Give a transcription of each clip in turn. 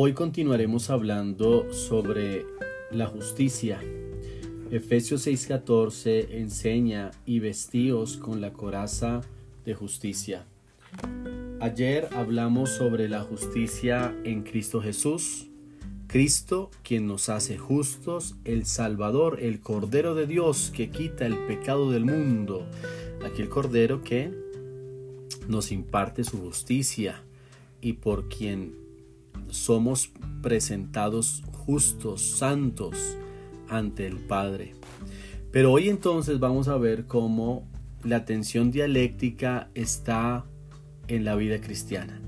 Hoy continuaremos hablando sobre la justicia. Efesios 6:14 enseña y vestíos con la coraza de justicia. Ayer hablamos sobre la justicia en Cristo Jesús. Cristo quien nos hace justos, el Salvador, el Cordero de Dios que quita el pecado del mundo. Aquel Cordero que nos imparte su justicia y por quien somos presentados justos, santos ante el Padre. Pero hoy entonces vamos a ver cómo la tensión dialéctica está en la vida cristiana.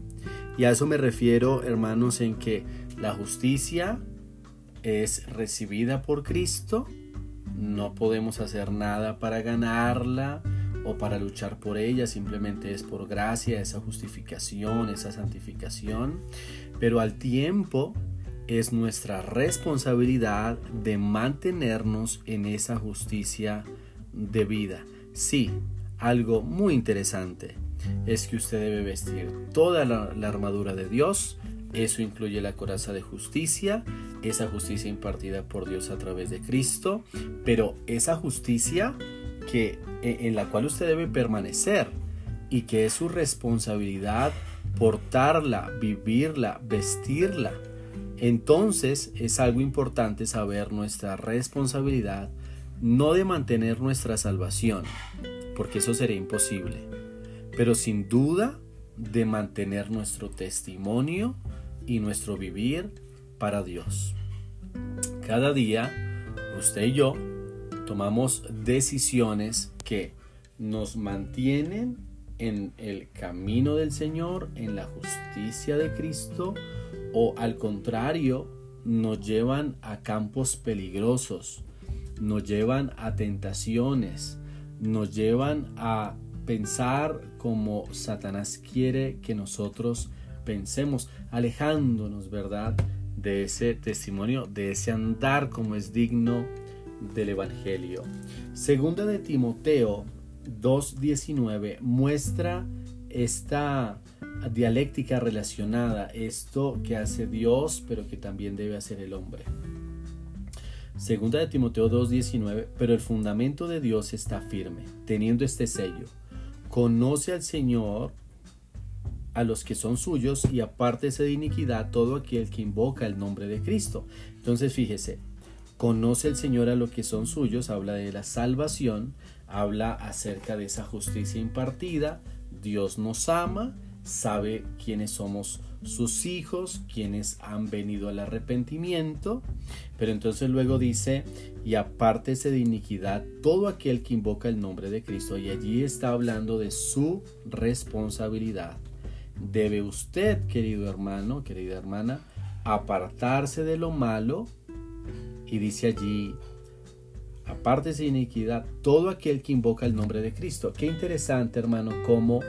Y a eso me refiero, hermanos, en que la justicia es recibida por Cristo, no podemos hacer nada para ganarla o para luchar por ella, simplemente es por gracia, esa justificación, esa santificación pero al tiempo es nuestra responsabilidad de mantenernos en esa justicia de vida. Sí, algo muy interesante es que usted debe vestir toda la, armadura de Dios. Eso incluye la coraza de justicia, esa justicia impartida por Dios a través de Cristo, pero esa justicia que e, en la cual usted debe permanecer y que es su responsabilidad portarla, vivirla, vestirla. Entonces es algo importante saber nuestra responsabilidad, no de mantener nuestra salvación, porque eso sería imposible, pero sin duda de mantener nuestro testimonio y nuestro vivir para Dios. Cada día, usted y yo tomamos decisiones que nos mantienen en el camino del Señor, en la justicia de Cristo, o al contrario, nos llevan a campos peligrosos, nos llevan a tentaciones, nos llevan a pensar como Satanás quiere que nosotros pensemos, alejándonos, ¿verdad?, de ese testimonio, de ese andar como es digno del Evangelio. Segunda de Timoteo 2.19 muestra esta dialéctica relacionada, esto que hace Dios, pero que también debe hacer el hombre. Segunda de Timoteo 2.19, pero el fundamento de Dios está firme, teniendo este sello. Conoce al Señor a los que son suyos y apártese de iniquidad todo aquel que invoca el nombre de Cristo. Entonces fíjese, conoce el Señor a los que son suyos, habla de la salvación, habla acerca de esa justicia impartida. Dios nos ama, sabe quiénes somos sus hijos, quienes han venido al arrepentimiento, pero entonces luego dice, y apártese de iniquidad todo aquel que invoca el nombre de Cristo, y allí está hablando de su responsabilidad. Debe usted, querido hermano, querida hermana, apartarse de lo malo, y dice allí, aparte de iniquidad, todo aquel que invoca el nombre de Cristo. Qué interesante, hermano, como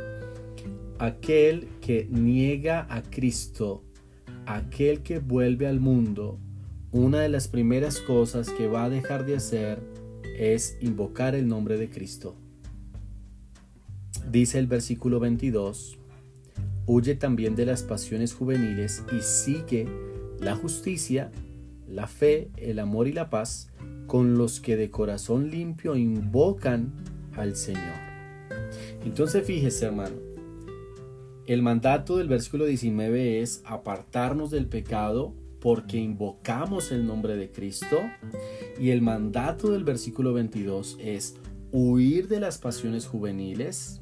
aquel que niega a Cristo, aquel que vuelve al mundo, una de las primeras cosas que va a dejar de hacer es invocar el nombre de Cristo. Dice el versículo 22, huye también de las pasiones juveniles y sigue la justicia, la fe, el amor y la paz con los que de corazón limpio invocan al Señor. Entonces fíjese hermano, el mandato del versículo 19 es apartarnos del pecado porque invocamos el nombre de Cristo y el mandato del versículo 22 es huir de las pasiones juveniles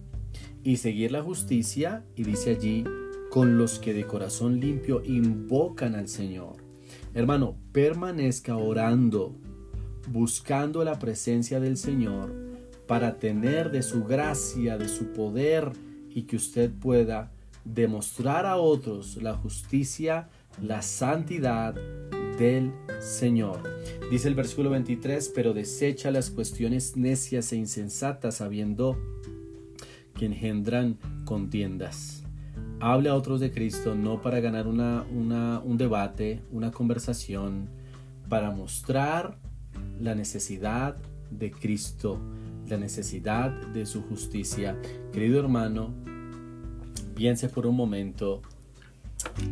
y seguir la justicia y dice allí con los que de corazón limpio invocan al Señor. Hermano, permanezca orando buscando la presencia del Señor para tener de su gracia, de su poder y que usted pueda demostrar a otros la justicia, la santidad del Señor. Dice el versículo 23, pero desecha las cuestiones necias e insensatas sabiendo que engendran contiendas. Hable a otros de Cristo no para ganar una, un debate, una conversación, para mostrar la necesidad de Cristo, la necesidad de su justicia. Querido hermano, piense por un momento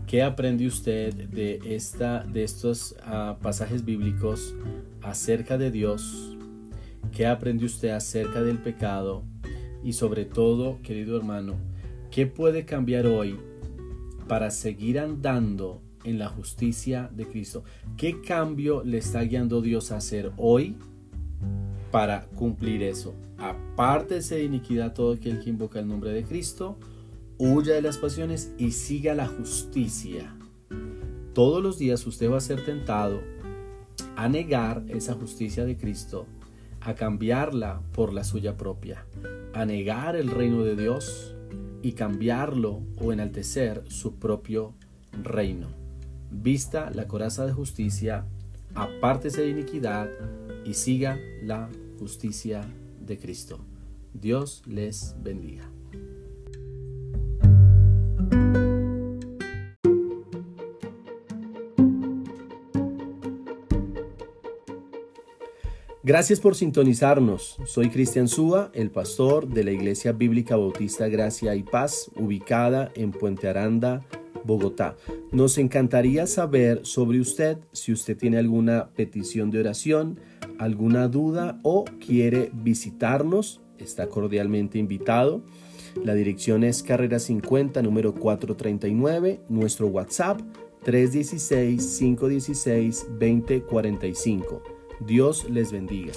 ¿Qué aprende usted de, esta, de estos ah, pasajes bíblicos acerca de Dios? ¿Qué aprende usted acerca del pecado? Y sobre todo, querido hermano, ¿qué puede cambiar hoy para seguir andando en la justicia de Cristo? ¿Qué cambio le está guiando Dios a hacer hoy para cumplir eso? Apártese de iniquidad todo aquel que invoca el nombre de Cristo, huya de las pasiones y siga la justicia. Todos los días usted va a ser tentado a negar esa justicia de Cristo, a cambiarla por la suya propia, a negar el reino de Dios y cambiarlo o enaltecer su propio reino. Vista la coraza de justicia, apártese de iniquidad y siga la justicia de Cristo. Dios les bendiga. Gracias por sintonizarnos. Soy Cristian Súa, el pastor de la Iglesia Bíblica Bautista Gracia y Paz, ubicada en Puente Aranda, Bogotá. Nos encantaría saber sobre usted si usted tiene alguna petición de oración, alguna duda o quiere visitarnos. Está cordialmente invitado. La dirección es Carrera 50, número 439. Nuestro WhatsApp 316-516-2045. Dios les bendiga.